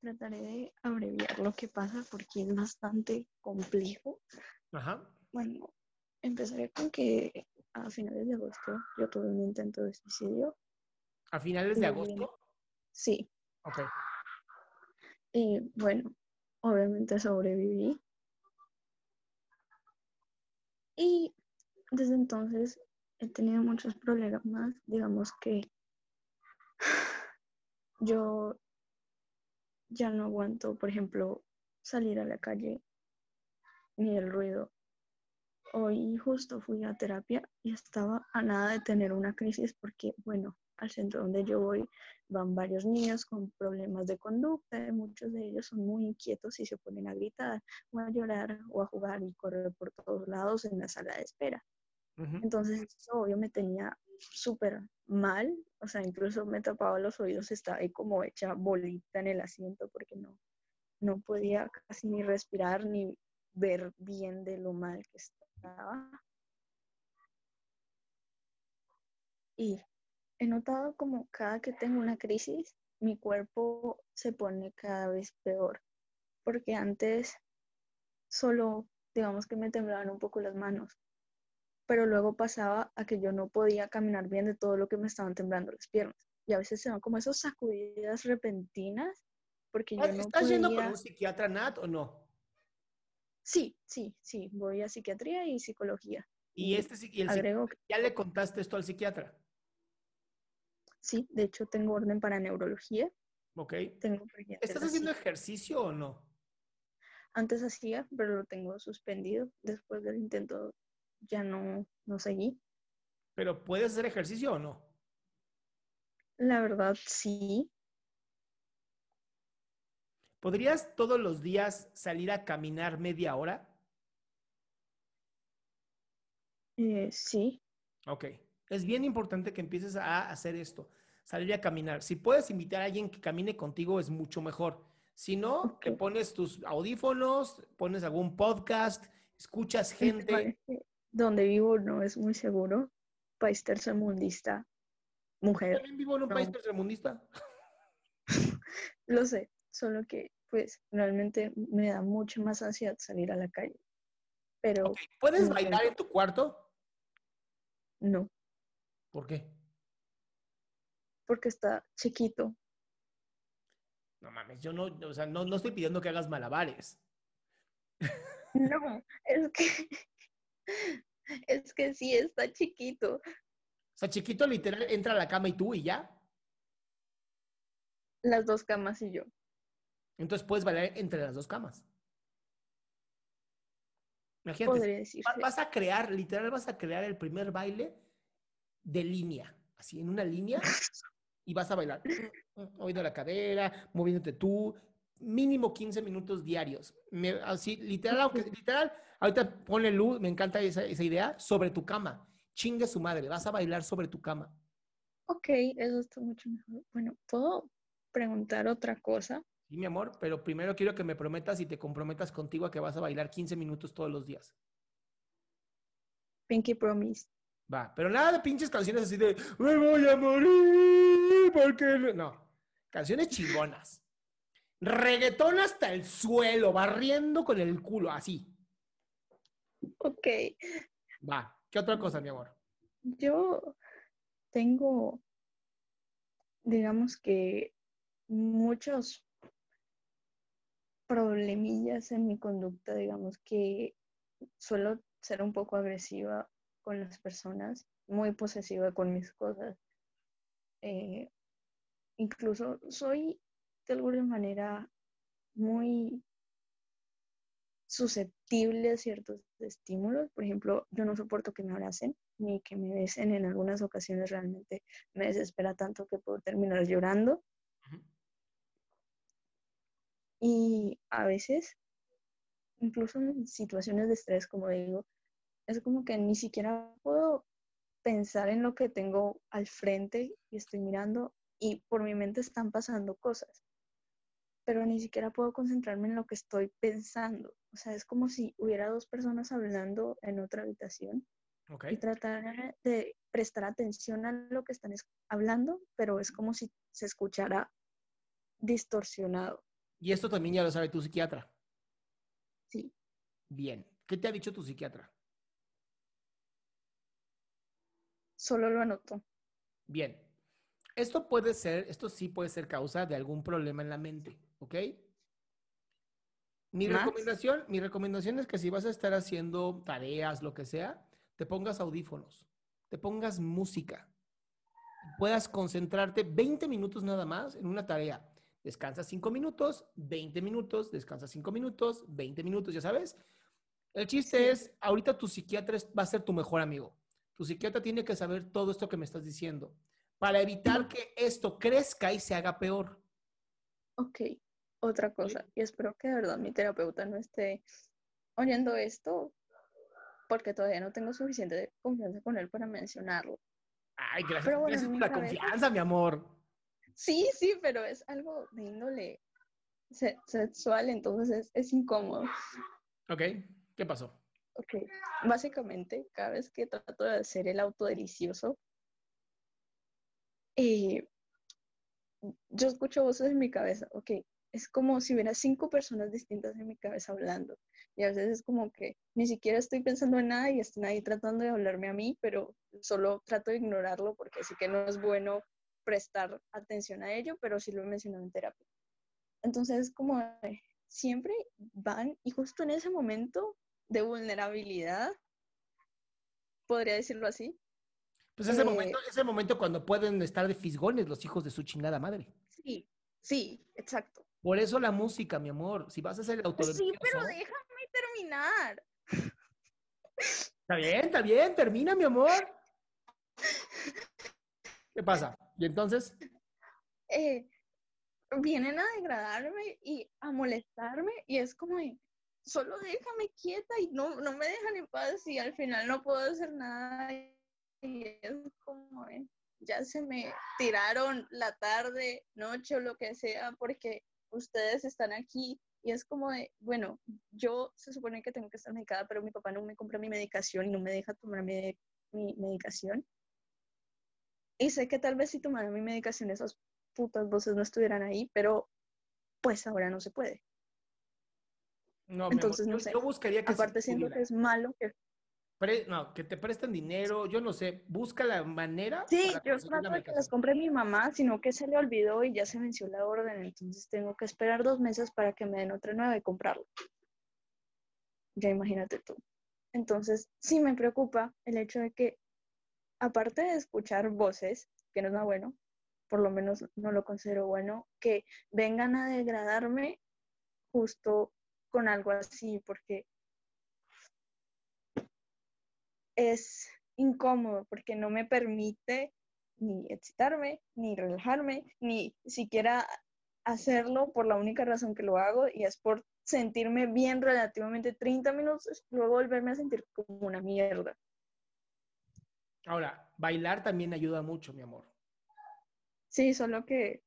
trataré de abreviar lo que pasa porque es bastante complejo. Ajá. Bueno, empezaré con que a finales de agosto yo tuve un intento de suicidio. ¿A finales de agosto? Sí, Ok. y bueno, obviamente sobreviví. Y desde entonces he tenido muchos problemas. Digamos que yo ya no aguanto, por ejemplo, salir a la calle ni el ruido. Hoy justo fui a terapia y estaba a nada de tener una crisis porque, bueno, al centro donde yo voy van varios niños con problemas de conducta muchos de ellos son muy inquietos y se ponen a gritar o a llorar o a jugar y correr por todos lados en la sala de espera. Entonces, eso obvio me tenía súper mal, o sea, incluso me tapaba los oídos, estaba ahí como hecha bolita en el asiento porque no, no podía casi ni respirar ni ver bien de lo mal que estaba. Y he notado como cada que tengo una crisis, mi cuerpo se pone cada vez peor, porque antes solo, digamos que me temblaban un poco las manos, pero luego pasaba a que yo no podía caminar bien de todo lo que me estaban temblando las piernas. Y a veces se dan como esas sacudidas repentinas, porque yo no ¿Estás yendo con podía... un psiquiatra, Nat, o no? Sí, sí, sí, voy a psiquiatría y psicología. Y, este, y el Agrego, ¿ya le contaste esto al psiquiatra? sí, de hecho tengo orden para neurología, Ok. tengo ¿Estás haciendo ejercicio o no? Antes hacía, pero lo tengo suspendido. Después del intento ya no, no seguí. ¿Pero puedes hacer ejercicio o no? La verdad, sí. ¿Podrías todos los días salir a caminar media hora? eh, sí. Ok. Es bien importante que empieces a hacer esto, salir a caminar. Si puedes invitar a alguien que camine contigo, es mucho mejor. Si no, te Ok. pones tus audífonos, pones algún podcast, escuchas gente. Donde vivo no es muy seguro. País tercermundista. Mujer. También vivo en un país No. tercermundista. Lo sé. Solo que, pues, realmente me da mucha más ansiedad salir a la calle. Pero ¿Puedes no bailar en tu cuarto? no, ¿Por qué? porque está chiquito. No mames, yo no, o sea, no, no estoy pidiendo que hagas malabares. No, es que es que sí está chiquito. O sea, chiquito literal entra a la cama y tú y ya. Las dos camas y yo. Entonces puedes bailar entre las dos camas. Imagínate, Podría decirse. vas a crear, literal vas a crear el primer baile de línea, así en una línea, y vas a bailar, moviendo la cadera, moviéndote tú, mínimo 15 minutos diarios. Me- así, literal, aunque, literal, ahorita ponle luz, me encanta esa, esa idea, sobre tu cama. Chingue su madre, vas a bailar sobre tu cama. Ok, eso está mucho mejor. Bueno, ¿puedo preguntar otra cosa? Sí, mi amor, pero primero quiero que me prometas y te comprometas contigo a que vas a bailar 15 minutos todos los días. Pinky Promise. Va, pero nada de pinches canciones así de me voy a morir porque no. no. Canciones chingonas. Reggaetón hasta el suelo, barriendo con el culo, así. Ok, Va. ¿Qué otra cosa, mi amor? yo tengo, digamos que muchos problemillas en mi conducta, digamos que suelo ser un poco agresiva con las personas, muy posesiva con mis cosas. Eh, incluso soy de alguna manera muy susceptible a ciertos estímulos. Por ejemplo, yo no soporto que me abracen ni que me besen. En algunas ocasiones realmente me desespera tanto que puedo terminar llorando. Y a veces incluso en situaciones de estrés, como digo, es como que ni siquiera puedo pensar en lo que tengo al frente y estoy mirando y por mi mente están pasando cosas, pero ni siquiera puedo concentrarme en lo que estoy pensando. O sea, es como si hubiera dos personas hablando en otra habitación y tratar de prestar atención a lo que están hablando, pero es como si se escuchara distorsionado. Y esto también ya lo sabe tu psiquiatra. Sí. Bien. ¿Qué te ha dicho tu psiquiatra? Solo lo anotó. Bien. Esto puede ser, esto sí puede ser causa de algún problema en la mente, ¿ok? Mi recomendación, mi recomendación es que si vas a estar haciendo tareas, lo que sea, te pongas audífonos, te pongas música, puedas concentrarte 20 minutos nada más en una tarea. Descansa 5 minutos, 20 minutos, descansa 5 minutos, 20 minutos, ya sabes. El chiste es, ahorita tu psiquiatra va a ser tu mejor amigo. Tu psiquiatra tiene que saber todo esto que me estás diciendo para evitar que esto crezca y se haga peor. Ok, otra cosa, y espero que de verdad mi terapeuta no esté oyendo esto, porque todavía no tengo suficiente confianza con él para mencionarlo. Ay, gracias, por la confianza, mi amor. Sí, sí, pero es algo de índole sexual, entonces es, incómodo. Ok, ¿qué pasó? Ok, básicamente, cada vez que trato de hacer el auto delicioso, yo escucho voces en mi cabeza, ok, es como si hubiera cinco personas distintas en mi cabeza hablando. Y a veces es como que ni siquiera estoy pensando en nada y están ahí tratando de hablarme a mí, pero solo trato de ignorarlo porque sé que no es bueno prestar atención a ello, pero sí lo he mencionado en terapia. Entonces, como siempre van y justo en ese momento de vulnerabilidad, podría decirlo así. Pues ese, momento, eh, ese momento cuando pueden estar de fisgones los hijos de su chingada madre. Sí, sí, exacto. Por eso la música, mi amor. Si vas a el autor. Sí, pero déjame terminar. Está bien, está bien, termina, mi amor. ¿Qué pasa? ¿Y entonces? Eh, vienen a degradarme y a molestarme y es como, solo déjame quieta y no, no me dejan en paz y al final no puedo hacer nada y es como, ya se me tiraron la tarde, noche o lo que sea porque ustedes están aquí y es como de, bueno, yo se supone que tengo que estar medicada, pero mi papá no me compra mi medicación y no me deja tomar mi, mi medicación. Y sé que tal vez si tomara mi medicación esas putas voces no estuvieran ahí, pero pues ahora no se puede. No, Entonces, no sé. Yo buscaría que Aparte siento que es malo que... no, que te presten dinero, yo no sé, busca la manera. Sí, yo trato de que las compre mi mamá, sino que se le olvidó y ya se venció la orden, entonces tengo que esperar dos meses para que me den otra nueva y comprarla. Ya imagínate tú. Entonces, sí me preocupa el hecho de que aparte de escuchar voces, que no es nada bueno, por lo menos no lo considero bueno, que vengan a degradarme justo con algo así, porque es incómodo, porque no me permite ni excitarme, ni relajarme, ni siquiera hacerlo por la única razón que lo hago, y es por sentirme bien relativamente 30 minutos, luego volverme a sentir como una mierda. Ahora, bailar también ayuda mucho, mi amor. Sí, solo que...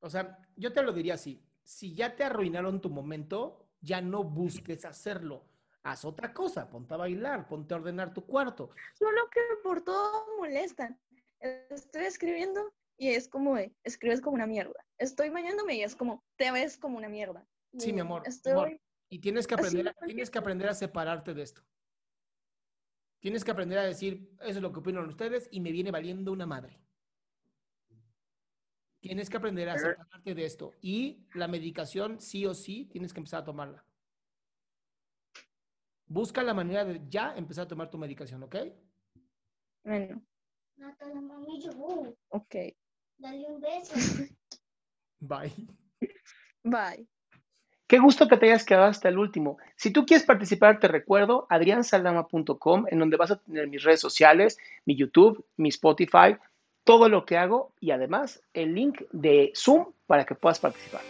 O sea, yo te lo diría así. Si ya te arruinaron tu momento, ya no busques hacerlo. Haz otra cosa, ponte a bailar, ponte a ordenar tu cuarto. Solo que por todo molestan. Estoy escribiendo y es como, escribes como una mierda. Estoy bañándome y es como, te ves como una mierda. sí, mi amor, amor. Y tienes que aprender, tienes que aprender a separarte de esto. Tienes que aprender a decir, eso es lo que opinan ustedes y me viene valiendo una madre. Tienes que aprender a separarte de esto. Y la medicación, sí o sí, tienes que empezar a tomarla. Busca la manera de ya empezar a tomar tu medicación, ¿ok? Bueno. Ok. Dale un beso. Bye. Bye. Qué gusto que te hayas quedado hasta el último. Si tú quieres participar, te recuerdo adriansaldama.com, en donde vas a tener mis redes sociales, mi YouTube, mi Spotify, todo lo que hago y además el link de Zoom para que puedas participar.